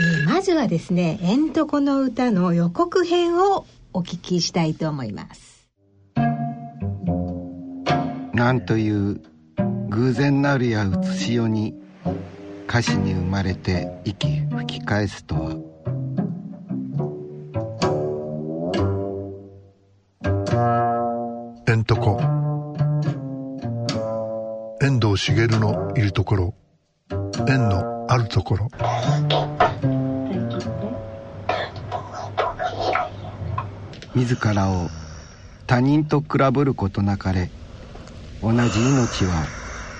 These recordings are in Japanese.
えー、まずはですね「えんとこの歌」の予告編をお聞きしたいと思います。なんという偶然なるやうつしよに歌詞に生まれて息吹き返すとは。えんとこ遠藤茂のいるところ。縁のあるところ自らを他人と比べることなかれ同じ命は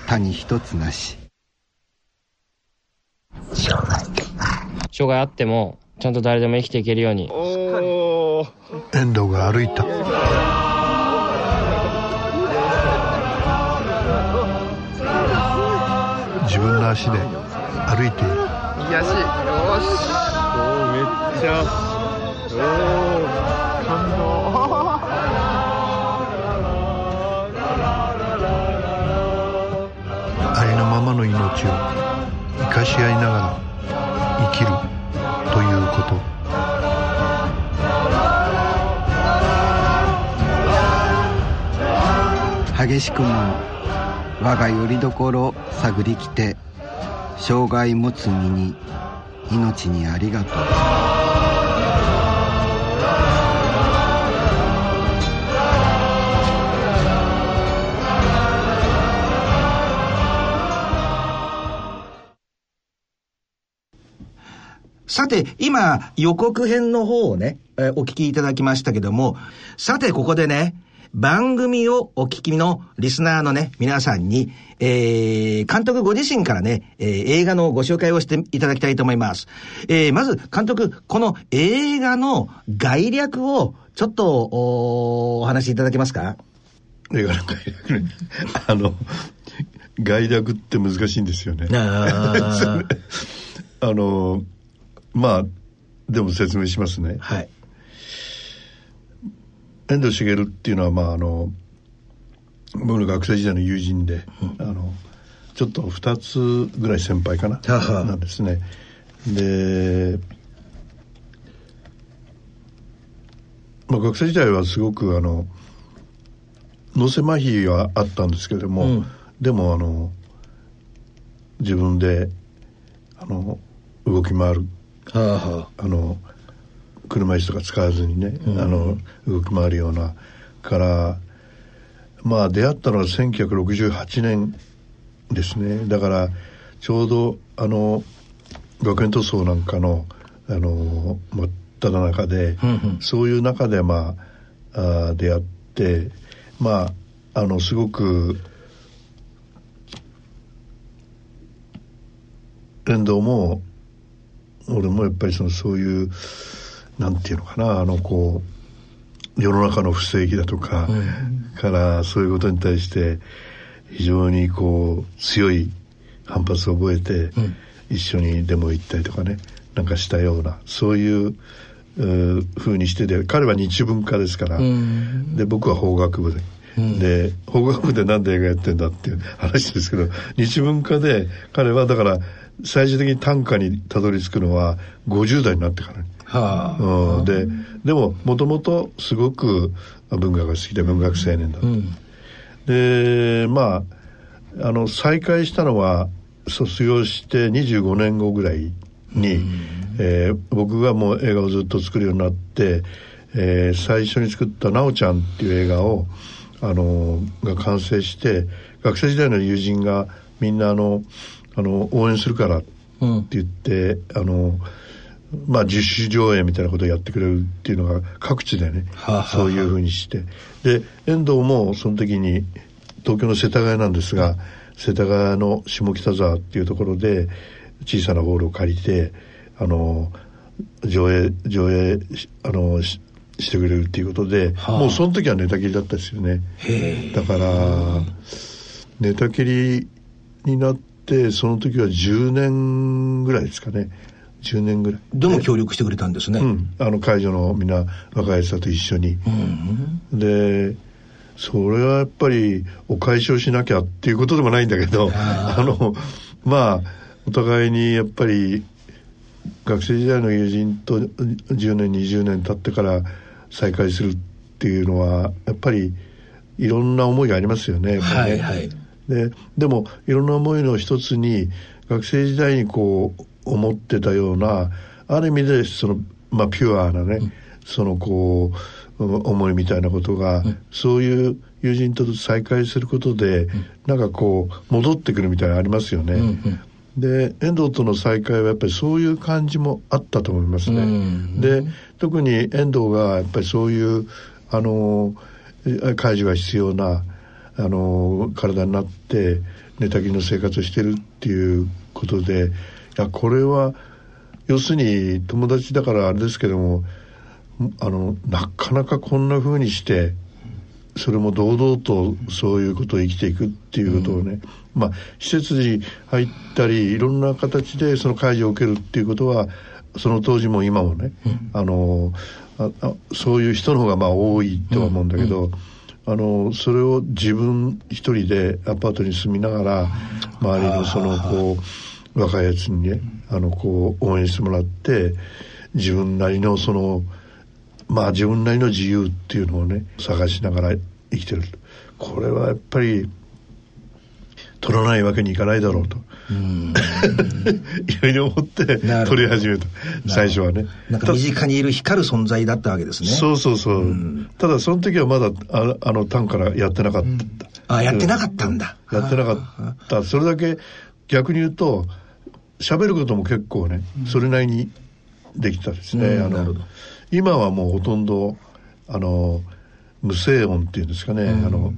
他に一つなし。障害あってもちゃんと誰でも生きていけるように。遠藤が歩いた。自分の足で歩いている。癒し。よし。おおめっちゃ。おお感動。ありのままの命を生かし合いながら生きるということ。激しくも我がよりどころ探りきて障害持つ身に命にありがとう。さて、今、予告編の方をね、えーお聞きいただきましたけども、さて、ここでね、番組をお聞きのリスナーのね、皆さんに、えー、監督ご自身からね、えー映画のご紹介をしていただきたいと思います。えー、まず、監督、この映画の概略を、ちょっと、おお話しいただけますか？映画の概略ね。あの概略って難しいんですよね。あ あのまあでも説明しますね。はい。遠藤茂っていうのはまああの僕の学生時代の友人で、あのちょっと2つぐらい先輩かななんですね。で、まあ、学生時代はすごくあの脳性麻痺はあったんですけれども、うん。でもあの自分であの動き回るはあはあの車椅子とか使わずにね、あの動き回るようなからまあ出会ったのは1968年ですね。だからちょうどあの学園塗装なんかのあの真っただ中で、うんうん。そういう中でまああー出会ってまああのすごく遠藤も俺もやっぱりそのそういうなんていうのかなあのこう世の中の不正義だとか、からそういうことに対して非常にこう強い反発を覚えて、一緒にデモ行ったりとかねなんかしたようなそういううー風にしてで彼は日文化ですから、で僕は法学部で。で法学部でなんで映画やってんだっていう話ですけど日文化で彼はだから最終的に短歌にたどり着くのは50代になってから。ねはあ。うん、ででももともとすごく文学が好きで文学青年だった、でまああの再会したのは卒業して25年後ぐらいに、えー僕がもう映画をずっと作るようになって、えー最初に作った「なおちゃん」っていう映画をあのが完成して学生時代の友人がみんなあのあの応援するからって言って、あのまあ自主上映みたいなことをやってくれるっていうのが各地でねはあはあそういうふうにして。で遠藤もその時に東京の世田谷なんですが世田谷の下北沢っていうところで小さなホールを借りてあの上映上映しあのししてくれるっていうことで、はあ。もうその時は寝たきりだったですよね。だから寝たきりになってその時は10年ぐらいですかね。10年ぐらい。でも協力してくれたんですね。うん、あの会場のみんな若い人と一緒に、でそれはやっぱりお返しをしなきゃっていうことでもないんだけどあのまあお互いにやっぱり学生時代の友人と10年20年経ってから再会するっていうのはやっぱりいろんな思いがありますよね。ね。はいはいででもいろんな思いの一つに学生時代にこう思ってたようなある意味でその、まあ、ピュアなね、そのこううん思いみたいなことが、そういう友人と再会することで、なんかこう戻ってくるみたいなのありますよね。で遠藤との再会はやっぱりそういう感じもあったと思いますね。うん。で特に遠藤がやっぱりそういうあのえ介助が必要なあの体になって寝たきりの生活をしてるっていうことでいやこれは要するに友達だからあれですけどもあのなかなかこんな風にしてそれも堂々とそういうことを生きていくっていうことをね、まあ施設に入ったりいろんな形でその介助を受けるっていうことはその当時も今もね、あのああそういう人の方がまあ多いとは思うんだけど、あのそれを自分一人でアパートに住みながら周りのそのこう若いやつにねあのこう応援してもらって自分なりのそのまあ自分なりの自由っていうのをね探しながら生きてる。これはやっぱり取らないわけにいかないだろうと。いろいろ思って取り始めた。最初はね。なんか身近にいる光る存在だったわけですね。そうそうそう、ただその時はまだああの単からやってなかった、あ、やってなかったんだ。やってなかった。それだけ逆に言うと喋ることも結構ねそれなりにできたですね、あの今はもうほとんどあの無声音っていうんですかね、あの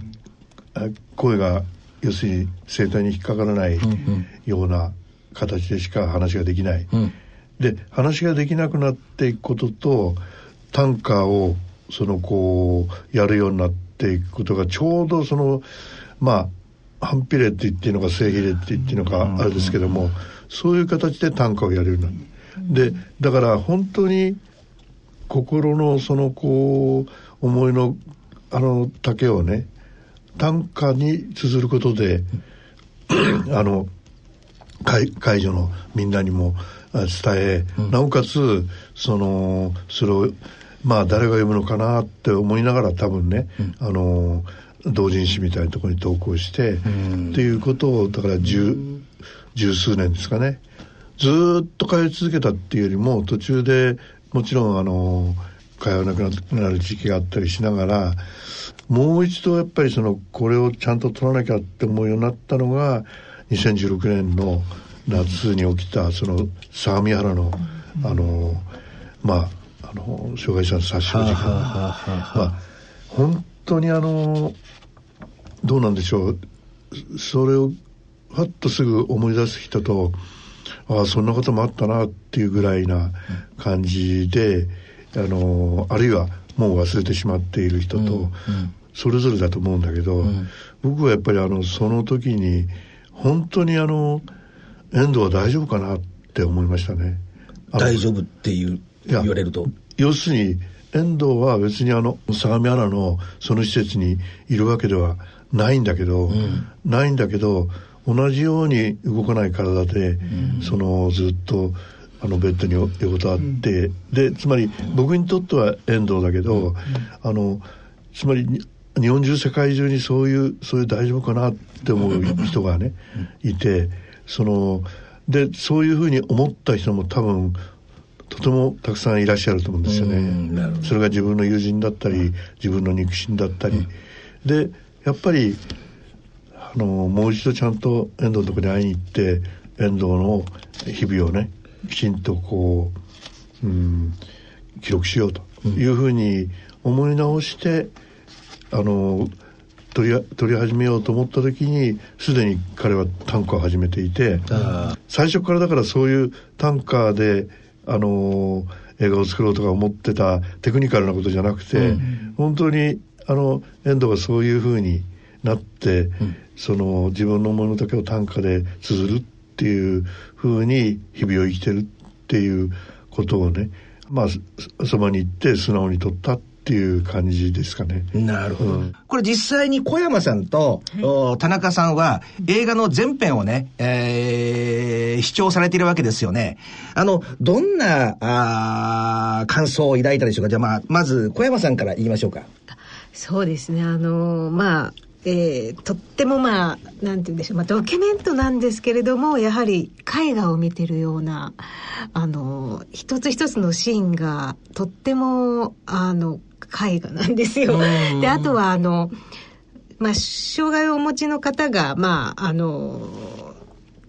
あ声が要するに声帯に引っかからないような形でしか話ができない、うん。で話ができなくなっていくことと短歌をそのこうやるようになっていくことがちょうどそのまあ反比例って言っていいのか正比例って言っていいのかあれですけどもそういう形で短歌をやるようになる。でだから本当に心のそのこう思いのあの丈をね短歌に綴ることであの会会場のみんなにもあ伝え、なおかつそのそれをまあ誰が読むのかなって思いながら多分ね、あの同人誌みたいなところに投稿して、っていうことをだから十十数年ですかね。ずーっと通い続けたっていうよりも途中でもちろんあの通わなくなる時期があったりしながらもう一度やっぱりそのこれをちゃんと取らなきゃって思うようになったのが2016年の夏に起きたその相模原のあのまああの障害者の殺傷事件。まあ本当にあのどうなんでしょう。それをふっとすぐ思い出す人とああそんなこともあったなっていうぐらいな感じで、あのあるいはもう忘れてしまっている人と、それぞれだと思うんだけど、僕はやっぱりあのその時に本当にあの遠藤は大丈夫かなって思いましたね。大丈夫っていう言われると。要するに遠藤は別にあの相模原のその施設にいるわけではないんだけど、ないんだけど同じように動かない体で、そのずっとあのベッドに横たわって、でつまり僕にとっては遠藤だけど、あのつまりに日本中世界中にそういうそういう大丈夫かなって思う人がねいてそのでそういうふうに思った人も多分とてもたくさんいらっしゃると思うんですよね。それが自分の友人だったり自分の肉親だったり、でやっぱりあのもう一度ちゃんと遠藤のところに会いに行って遠藤の日々をねきちんとこう、うん、記録しようというふうに思い直して、あの取り取り始めようと思った時にすでに彼は短歌を始めていてあ最初からだからそういう短歌であの映画を作ろうとか思ってたテクニカルなことじゃなくて、本当にあの遠藤がそういうふうになって、その自分の思いの丈を短歌で綴るっていうふうに日々を生きてるっていうことをねまあそそばに行って素直に取ったっっていう感じですかね。なるほど。これ実際に小山さんと、お田中さんは映画の全編をね、えー視聴されているわけですよね。あの、どんな、あー感想を抱いたでしょうか？じゃあまあ、まず小山さんから言いましょうか。そうですねあのまあえーとってもまあなんて言うんでしょう、まあ、ドキュメントなんですけれどもやはり絵画を見てるようなあの一つ一つのシーンがとってもあの絵画なんですよ。であとはあの、まあ、障害をお持ちの方がまああの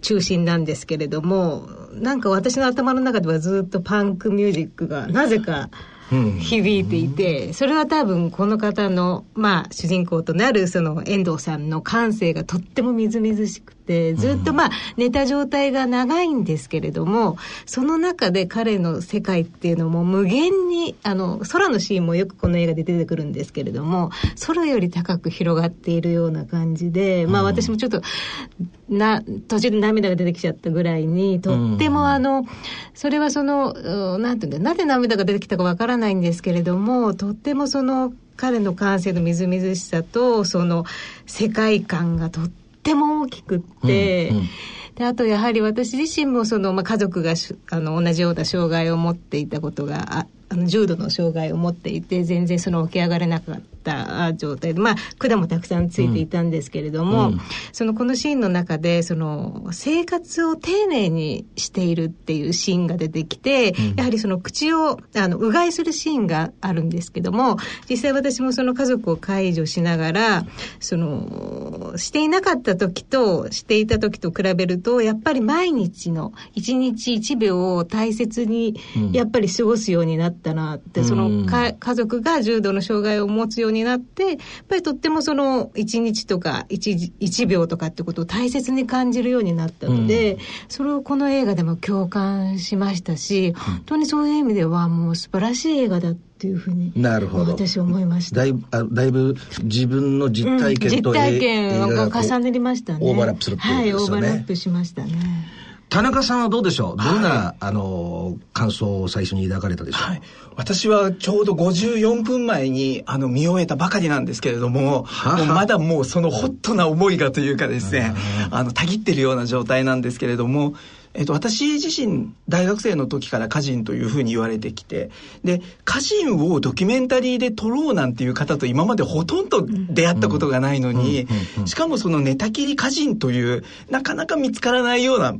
中心なんですけれどもなんか私の頭の中ではずっとパンクミュージックがなぜか響いていて、それは多分この方の、まあ、主人公となるその遠藤さんの感性がとってもみずみずしくて、ずっとまあ、寝た状態が長いんですけれども、その中で彼の世界っていうのも無限に、あの、空のシーンもよくこの映画で出てくるんですけれども、空より高く広がっているような感じで、まあ私もちょっと、な、途中で涙が出てきちゃったぐらいに、とってもあの、それはその、うんなんていうんだ、なぜ涙が出てきたかわからないんですけれども、とってもその、彼の感性のみずみずしさと、その、世界観がとっても大きくって、であとやはり私自身もその、まあ、家族がしあの同じような障害を持っていたことがああの重度の障害を持っていて全然その起き上がれなかった状態でまあ管もたくさんついていたんですけれども、そのこのシーンの中でその生活を丁寧にしているっていうシーンが出てきて、やはりその口をあのうがいするシーンがあるんですけども実際私もその家族を介助しながらそのしていなかった時としていた時と比べるとやっぱり毎日の一日一秒を大切にやっぱり過ごすようになったなって、そのか家族が重度の障害を持つようになってやっぱりとってもその一日とか一一秒とかってことを大切に感じるようになったので、それをこの映画でも共感しましたし、本当にそういう意味ではもう素晴らしい映画だっていうふうになるほど。私は思いました。だいぶ、あだいぶ自分の実体験と、うん実体験が重なりましたね。オーバーラップするっていうことですよね。はい、オーバーラップしましたね。田中さんはどうでしょう？どんな、あの、感想を最初に抱かれたでしょう、はい。私はちょうど54分前にあの見終えたばかりなんですけれども、はあもうまだもうそのホットな思いがというかですね、あの、たぎってるような状態なんですけれども、えっと、私自身、大学生の時から歌人というふうに言われてきて、で、歌人をドキュメンタリーで撮ろうなんていう方と今までほとんど出会ったことがないのに、しかもその寝たきり歌人という、なかなか見つからないような、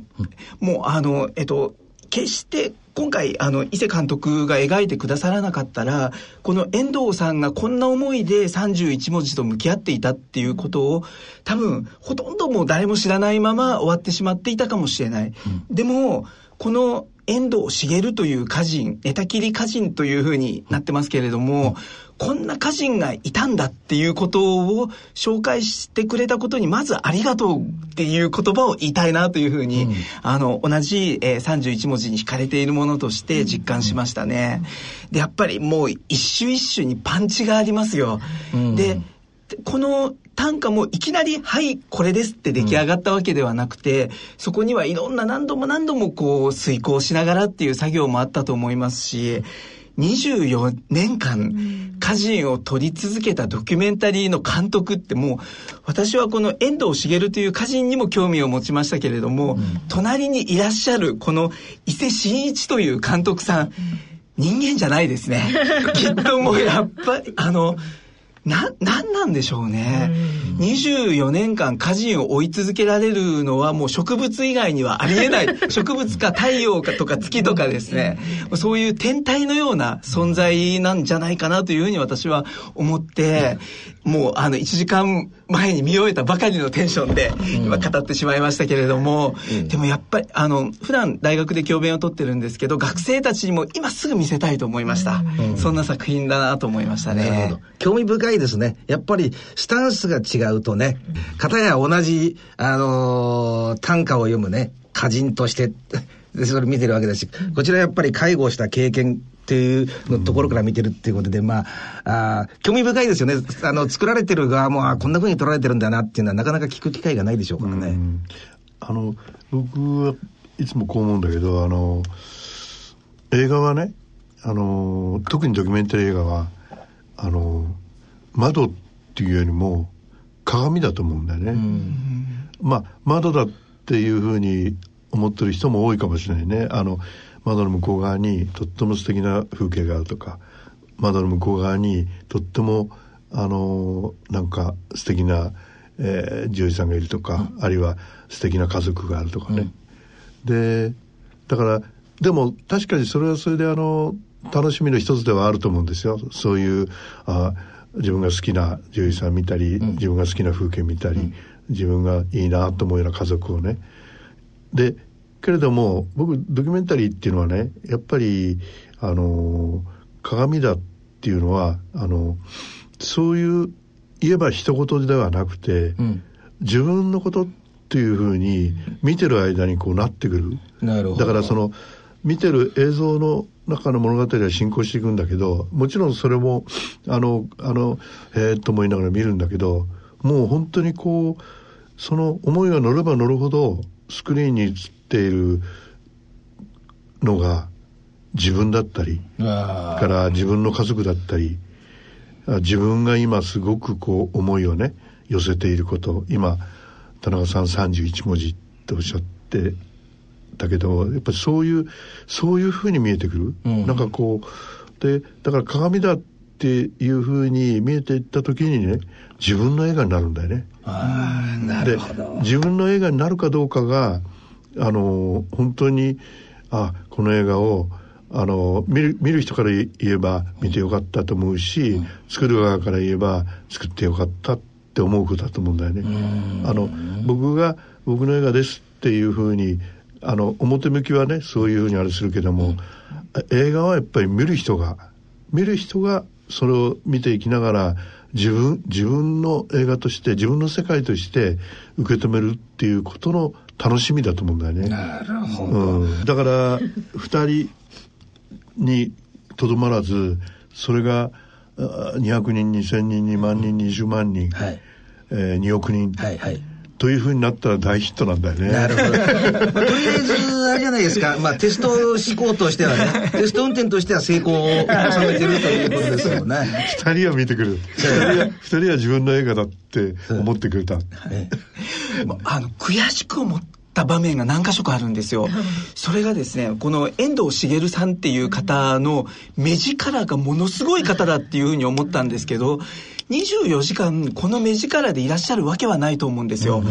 もうあの、えっと、決して今回あの伊勢監督が描いてくださらなかったらこの遠藤さんがこんな思いで31文字と向き合っていたっていうことを多分ほとんどもう誰も知らないまま終わってしまっていたかもしれない。でもこの遠藤茂という歌人寝たきり歌人というふうになってますけれども、こんな歌人がいたんだっていうことを紹介してくれたことにまずありがとうっていう言葉を言いたいなというふうに、あの同じ、えー31文字に惹かれているものとして実感しましたね。でやっぱりもう一種一種にパンチがありますよ。でこの短歌もいきなり「はいこれです」って出来上がったわけではなくて、そこにはいろんな何度も何度もこう遂行しながらっていう作業もあったと思いますし24年間歌人を撮り続けたドキュメンタリーの監督ってもう私はこの遠藤茂という歌人にも興味を持ちましたけれども、隣にいらっしゃるこの伊勢真一という監督さん、人間じゃないですね。きっともうやっぱりあのな、なんなんでしょうね。24年間歌人を追い続けられるのはもう植物以外にはありえない。植物か太陽かとか月とかですね。そういう天体のような存在なんじゃないかなというふうに私は思って、もうあの1時間前に見終えたばかりのテンションで今語ってしまいましたけれども、でもやっぱりあの普段大学で教鞭をとってるんですけど学生たちにも今すぐ見せたいと思いました。そんな作品だなと思いましたね。なるほど。興味深いですね。やっぱり、スタンスが違うとね、片や同じ、あのー短歌を読むね、歌人として、で それ見てるわけだし、こちらやっぱり介護をした経験っていうのところから見てるっていうことで、まあ、あー興味深いですよね。あの、作られてる側も、あこんな風に撮られてるんだなっていうのはなかなか聞く機会がないでしょうからね。あの僕はいつもこう思うんだけどあの映画はねあの特にドキュメンタリー映画はあの窓っていうよりも鏡だと思うんだよね、まあ窓だっていうふうに思ってる人も多いかもしれないねあの窓の向こう側にとっても素敵な風景があるとか窓の向こう側にとってもあのなんか素敵な、えー、女優さんがいるとか、あるいは素敵な家族があるとかね、でだからでも確かにそれはそれであの楽しみの一つではあると思うんですよ。そういうあ自分が好きな女優さん見たり、自分が好きな風景見たり、自分がいいなと思うような家族をね。でけれども僕ドキュメンタリーっていうのはねやっぱりあの鏡だっていうのはあのそういう言えば一言ではなくて、うん自分のことっていうふうに見てる間にこうなってくる。なるほどだからその見てる映像の中の物語は進行していくんだけどもちろんそれもあのあのえー、と思いながら見るんだけどもう本当にこうその思いが乗れば乗るほどスクリーンに映っているのが自分だったりあから自分の家族だったりあ自分が今すごくこう思いをね寄せていること今田中さん31文字っておっしゃってたけどやっぱりそういうそういうふうに見えてくる、うん。なんかこうでだから鏡だっていうふうに見えていった時にね自分の映画になるんだよね。あーなでるほど。自分の映画になるかどうかがあの本当にあこの映画をあの見る見る人から言えば見てよかったと思うし、作る側から言えば作ってよかったって思うことだと思うんだよね。あの僕が僕の映画ですっていうふうにあの表向きはねそういうふうにあれするけども、映画はやっぱり見る人が見る人がそれを見ていきながら自分自分の映画として自分の世界として受け止めるっていうことの楽しみだと思うんだよね。なるほど、うん、だから2人にとどまらずそれがあ200人2,000人2万人20万人、はい。えー2億人、はいはいというふうになったら大ヒットなんだよね。なるほど。まあとりあえず、あれじゃないですか。まあ、テスト思考としてはね、テスト運転としては成功を収めてるということですよね。二人は見てくる。二人は、自分の映画だって思ってくれた。もうあの悔しく思った場面が何箇所かあるんですよ。それがですね、この遠藤茂さんっていう方の目力がものすごい方だっていうふうに思ったんですけど、24時間この目力でいらっしゃるわけはないと思うんですよ。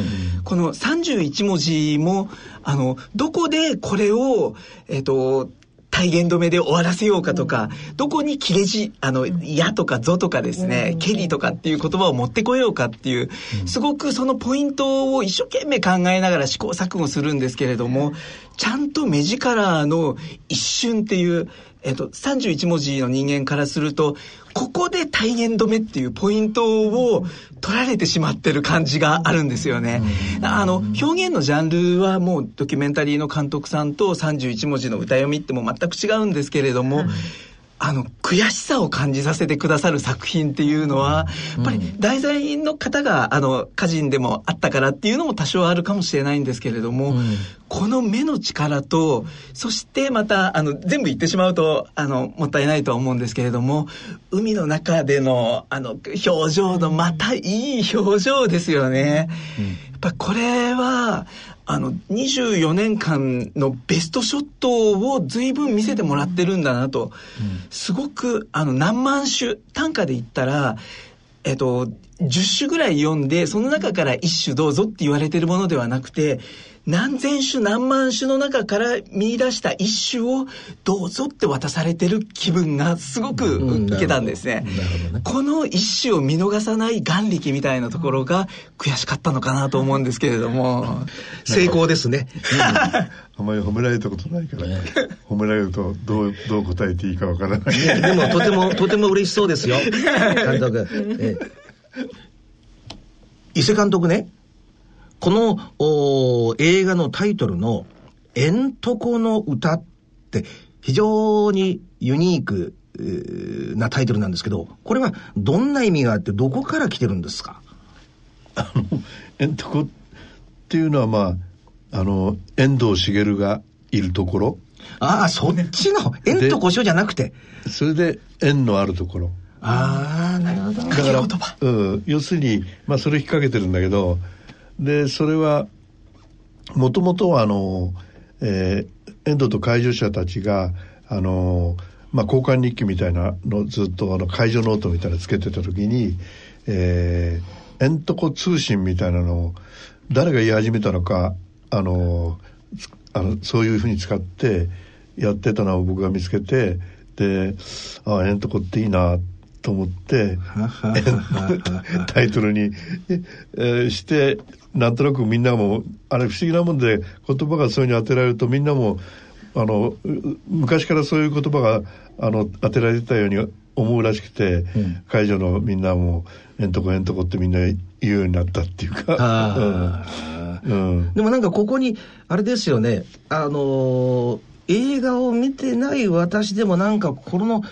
この31文字も、あの、どこでこれを、えっと、体現止めで終わらせようかとか、どこに切れ字、あの、やとかぞとかですね、けりとかっていう言葉を持ってこようかっていう、すごくそのポイントを一生懸命考えながら試行錯誤するんですけれども、ちゃんと目力の一瞬っていう、えっと、31文字の人間からすると、ここで体現止めっていうポイントを取られてしまってる感じがあるんですよね。あの、表現のジャンルはもうドキュメンタリーの監督さんと31文字の歌読みっても全く違うんですけれども、あの、悔しさを感じさせてくださる作品っていうのは、やっぱり題材の方が、あの、歌人でもあったからっていうのも多少あるかもしれないんですけれども、この目の力と、そしてまた、あの、全部言ってしまうと、あの、もったいないとは思うんですけれども、海の中での、あの、表情のまたいい表情ですよね。やっぱこれは、あの、24年間のベストショットを随分見せてもらってるんだなと。すごく、あの、何万種、単価で言ったら、えっと、10種ぐらい読んで、その中から1種どうぞって言われてるものではなくて、何千種何万種の中から見出した一種をどうぞって渡されてる気分がすごくうん受けたんですね。なるほどねこの一種を見逃さない眼力みたいなところが悔しかったのかなと思うんですけれども。成功ですね。あまり褒められたことないから、褒められるとどう、どう答えていいかわからない。ねでも、とても、とても嬉しそうですよ。監督。ええ伊勢監督ね、このお映画のタイトルの「えんとこの歌」って非常にユニークえーなタイトルなんですけど、これはどんな意味があってどこから来てるんですか？えんとこっていうのはまあ、あの、遠藤茂がいるところ、ああ、そっちの、えんとこしょじゃなくて。それで縁のあるところ。ああなるほどだから言葉うん、要するに、まあ、それ引っ掛けてるんだけどでそれはもともとはあの、えー遠藤と介助者たちがあの、まあ、交換日記みたいなのずっとあの介助ノートみたいなのつけてた時に、えー、エントコ通信みたいなのを誰が言い始めたのかあのつあのそういうふうに使ってやってたのを僕が見つけてであエントコっていいなと思って タイトルに、えーしてなんとなくみんなもあれ不思議なもんで言葉がそういうふうに当てられるとみんなもあのう昔からそういう言葉があの当てられてたように思うらしくて、会場のみんなも「えんとこえんとこ」ってみんな言うようになったっていうか。うん。でもなんかここにあれですよね。あのー映画を見てない私でもなんかこの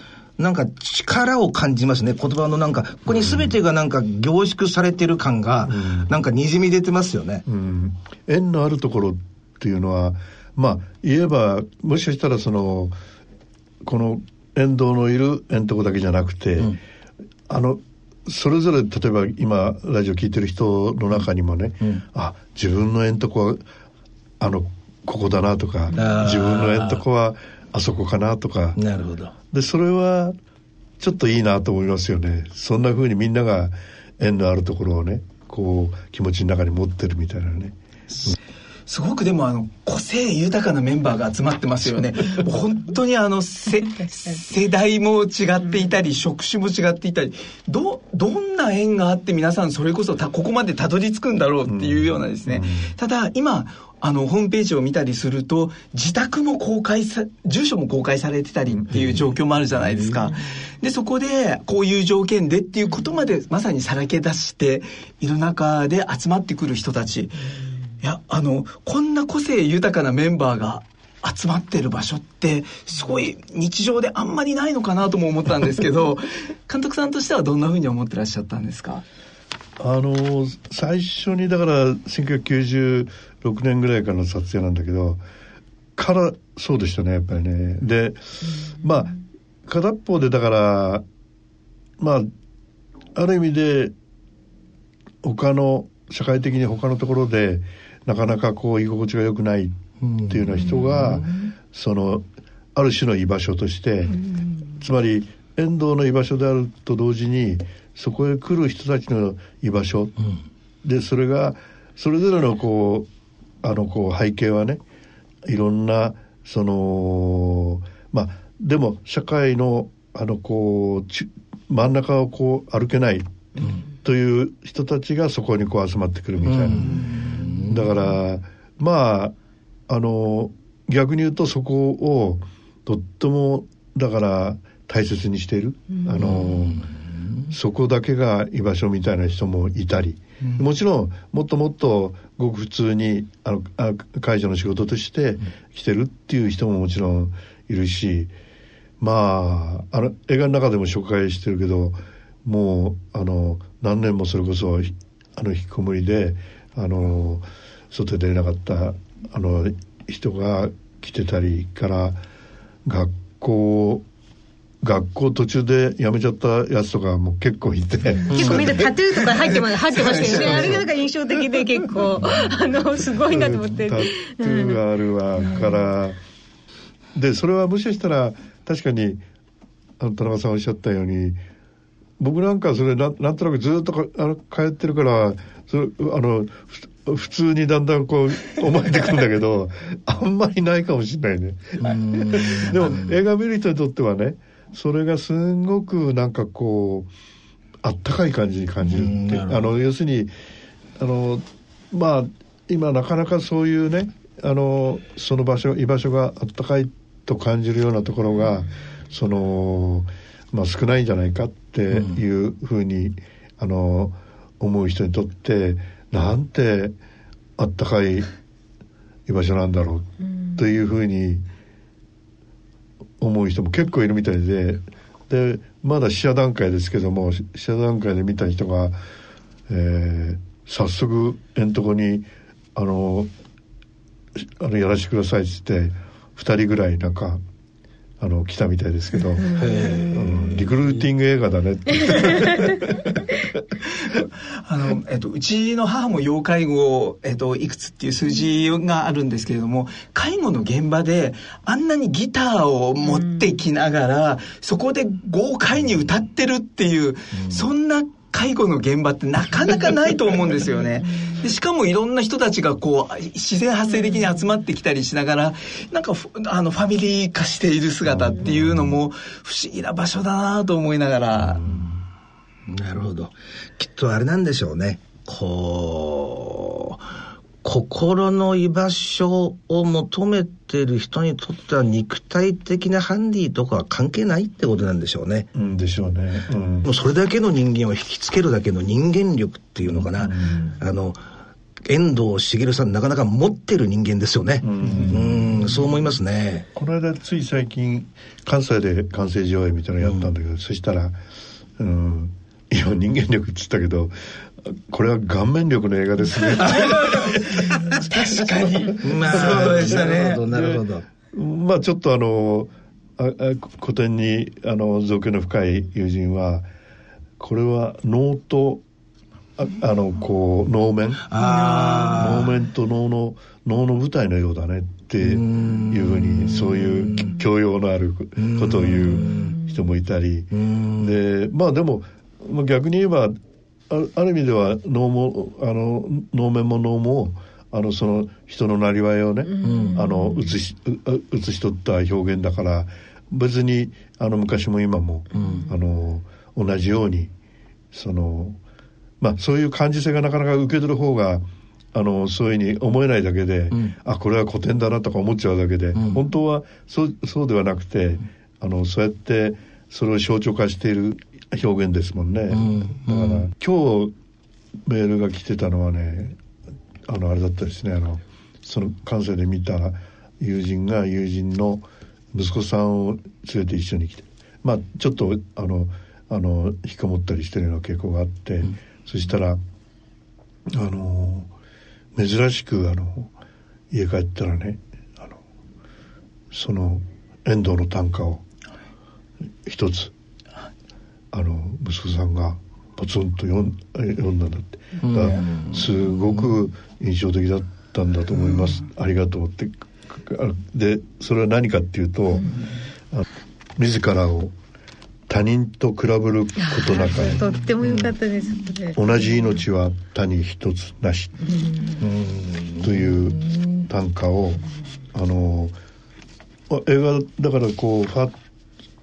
なんか力を感じますね。言葉のなんかここに全てがなんか凝縮されてる感がなんかにじみ出てますよね。うん、縁のあるところっていうのはまあ言えばもしかしたらそのこの沿道のいる縁とこだけじゃなくて、あのそれぞれ例えば今ラジオ聞いてる人の中にもね、あ自分の縁とこはあのここだなとかー。自分の縁とこはあそこかなとかなるほど。でそれはちょっといいなと思いますよね。そんな風にみんなが縁のあるところをねこう気持ちの中に持ってるみたいなね。すごくでもあの個性豊かなメンバーが集まってますよね。もう本当にあのせ世代も違っていたり職種も違っていたり。どどんな縁があって皆さんそれこそたここまでたどり着くんだろうっていうようなですね。ただ今あのホームページを見たりすると自宅も公開さ住所も公開されてたりっていう状況もあるじゃないですか。でそこでこういう条件でっていうことまでまさにさらけ出している中で集まってくる人たち。いや、あの、こんな個性豊かなメンバーが集まってる場所って、すごい日常であんまりないのかなとも思ったんですけど、監督さんとしてはどんな風に思ってらっしゃったんですか？あの最初にだから1996年ぐらいからの撮影なんだけどからそうでしたねやっぱりね。でまあ片っ方でだからまあある意味で他の社会的に他のところでなかなかこう居心地が良くないっていうような人がそのある種の居場所としてつまり遠藤の居場所であると同時にそこへ来る人たちの居場所、でそれがそれぞれのこうあのこう背景はねいろんなそのまあでも社会のあのこうち真ん中をこう歩けないという人たちがそこにこう集まってくるみたいな。だからまああの逆に言うとそこをとってもだから大切にしている、あのそこだけが居場所みたいな人もいたり、もちろんもっともっとごく普通にあのあ介助の仕事として来てるっていう人ももちろんいるし。まああの映画の中でも紹介してるけどもうあの何年もそれこそひあの引きこもりであの外で出れなかったあの人が来てたりから学校学校途中で辞めちゃったやつとかも結構いて、結構みんなタトゥーとか入ってま入ってましたよね。あれがなんか印象的で結構、あの、すごいなと思って。タトゥーがあるわから、でそれはもしかしたら確かにあの田中さんおっしゃったように僕なんかそれななんとなくずっとかあの通ってるからそれあのふ普通にだんだんこう思えてくるんだけどあんまりないかもしれないね。でも映画見る人にとってはねそれがすんごくなんかこうあったかい感じに感じるって。あの要するにあのまあ今なかなかそういうねあのその場所居場所があったかいと感じるようなところが、そのまあ少ないんじゃないかっていうふうに、あの思う人にとってなんてあったかい居場所なんだろうというふうに思う人も結構いるみたいででまだ試写段階ですけども試写段階で見た人が、えー早速えんとこにあのあのやらしてくださいっつって2人ぐらいなんかあの来たみたいですけど、うんリクルーティング映画だねって。あの、えっと、うちの母も要介護、えっと、いくつっていう数字があるんですけれども、介護の現場で、あんなにギターを持ってきながら、そこで豪快に歌ってるっていう、そんな介護の現場ってなかなかないと思うんですよね。でしかもいろんな人たちがこう、自然発生的に集まってきたりしながら、なんかふあのファミリー化している姿っていうのも不思議な場所だなと思いながら、なるほど。きっとあれなんでしょうね。こう、心の居場所を求めてる人にとっては肉体的なハンディとかは関係ないってことなんでしょうね。うんでしょうね、うんもうそれだけの人間を引きつけるだけの人間力っていうのかな。あの、遠藤茂さんなかなか持ってる人間ですよね。うん、そう思いますね。この間つい最近関西で完成上映みたいなのやったんだけど、そしたら、うん、今人間力っつったけどこれは顔面力の映画ですね。確かに。まあ、そうでしたねなるほど、なるほど。まあちょっとあのああ古典にあの造形の深い友人はこれは脳とああのこう能面？あ能面と能の能の舞台のようだねっていうふうにそういう教養のあることを言う人もいたり。でまあでもまあ逆に言えばあある意味では能もあの能面も能もあのその人のなりわいをね、あの写しし取った表現だから別にあの昔も今も、あの同じようにそのまあそういう感受性がなかなか受け取る方があのそういうふうに思えないだけで、あこれは古典だなとか思っちゃうだけで、本当はそうそうではなくて、あのそうやってそれを象徴化している表現ですもんね、だから今日メールが来てたのはねあのあれだったですね。あのその関西で見た友人が友人の息子さんを連れて一緒に来て。まあちょっとあのあの引きこもったりしてるような傾向があって、そしたらあの珍しくあの家帰ったらねあのその遠藤の短歌を一つあの息子さんがポツンと読ん読んだんだって。だからすごく印象的だったんだと思います、ありがとうって。あでそれは何かっていうと、あ自らを他人と比べることなか とっても良かったです、同じ命は他に一つなし。という短歌をあのあ映画だからこうファッ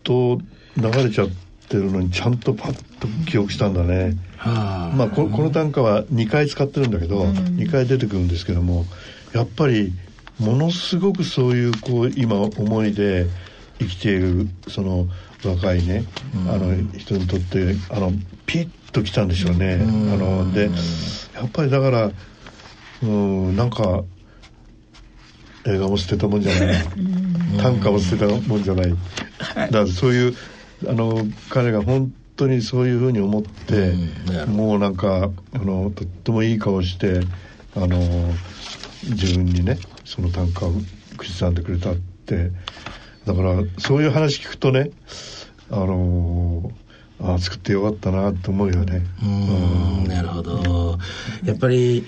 と流れちゃってるのにちゃんとパッと記憶したんだね。はまあここの短歌は2回使ってるんだけど、2回出てくるんですけどもやっぱりものすごくそういうこう今思いで生きているその若いね、あの人にとってあのピッときたんでしょうね。あのでやっぱりだからうんなんか映画も捨てたもんじゃない。短歌も捨てたもんじゃない、だからそういうあの彼が本当にそういうふうに思って、もうなんかあのとってもいい顔してあの自分にねその短歌を口ずさんでくれたってだからそういう話聞くとねあのあ作ってよかったなと思うよね。うんなるほど。やっぱり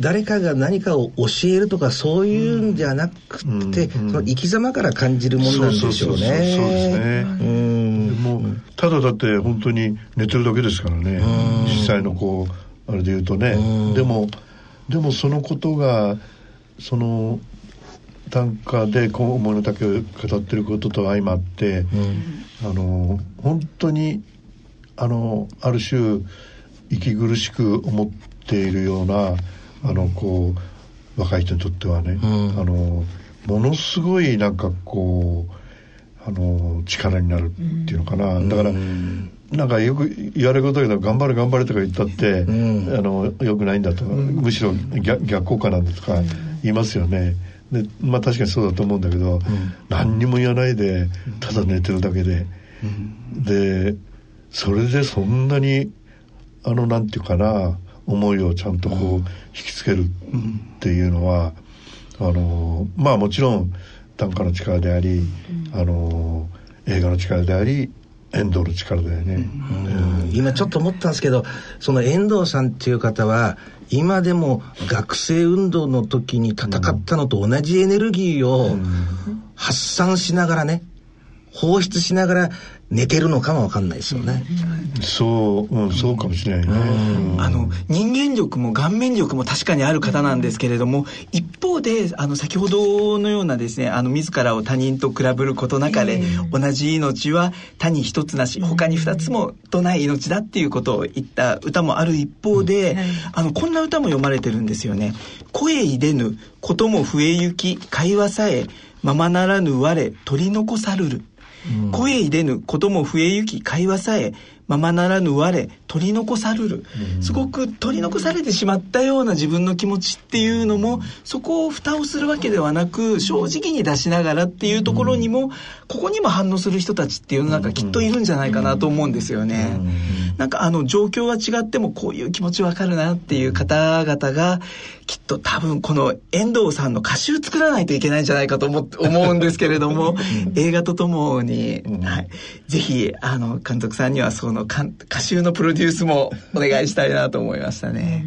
誰かが何かを教えるとかそういうんじゃなくて、その生き様から感じるもんなんでしょうね。そうですね。うん。もうただだって本当に寝てるだけですからね。実際のこうあれで言うとね。でもでもそのことがその短歌でこう思いの丈を語ってることと相まって、あの本当にあのある種息苦しく思っているようなあのこう若い人にとってはね、あのものすごいなんかこうあの力になるっていうのかな、だから、なんかよく言われることだけど頑張れ頑張れとか言ったって、あのよくないんだと。か、むしろ逆逆効果なんだとか言いますよね。でまあ確かにそうだと思うんだけど、何にも言わないでただ寝てるだけで、でそれでそんなにあのなんていうかな思いをちゃんとこう引きつけるっていうのは、あのまあもちろん短歌の力であり、あの映画の力であり遠藤の力だよね、うん。今ちょっと思ったんですけどその遠藤さんっていう方は今でも学生運動の時に戦ったのと同じエネルギーを発散しながらね放出しながら寝てるのかもわかんないですよね。そう、うん、そうかもしれないね、うん。あの人間力も顔面力も確かにある方なんですけれども一方であの先ほどのようなですねあの自らを他人と比べることなかれ、同じ命は他に一つなし他に二つもとない命だっていうことを言った歌もある一方で、あのこんな歌も読まれてるんですよね。声いでぬことも増えゆき会話さえままならぬ我取り残さるる。声いでぬことも増えゆき会話さえままならぬ我取り残さる。る、すごく取り残されてしまったような自分の気持ちっていうのもそこを蓋をするわけではなく正直に出しながらっていうところにも、ここにも反応する人たちっていうのなん。かきっといるんじゃないかなと思うんですよね。なんかあの状況は違ってもこういう気持ちわかるなっていう方々がきっと多分この遠藤さんの歌集作らないといけないんじゃないかと思 思うんですけれども映画とともに、はい、ぜひあの監督さんにはそのか歌集のプロデュースもお願いしたいなと思いましたね。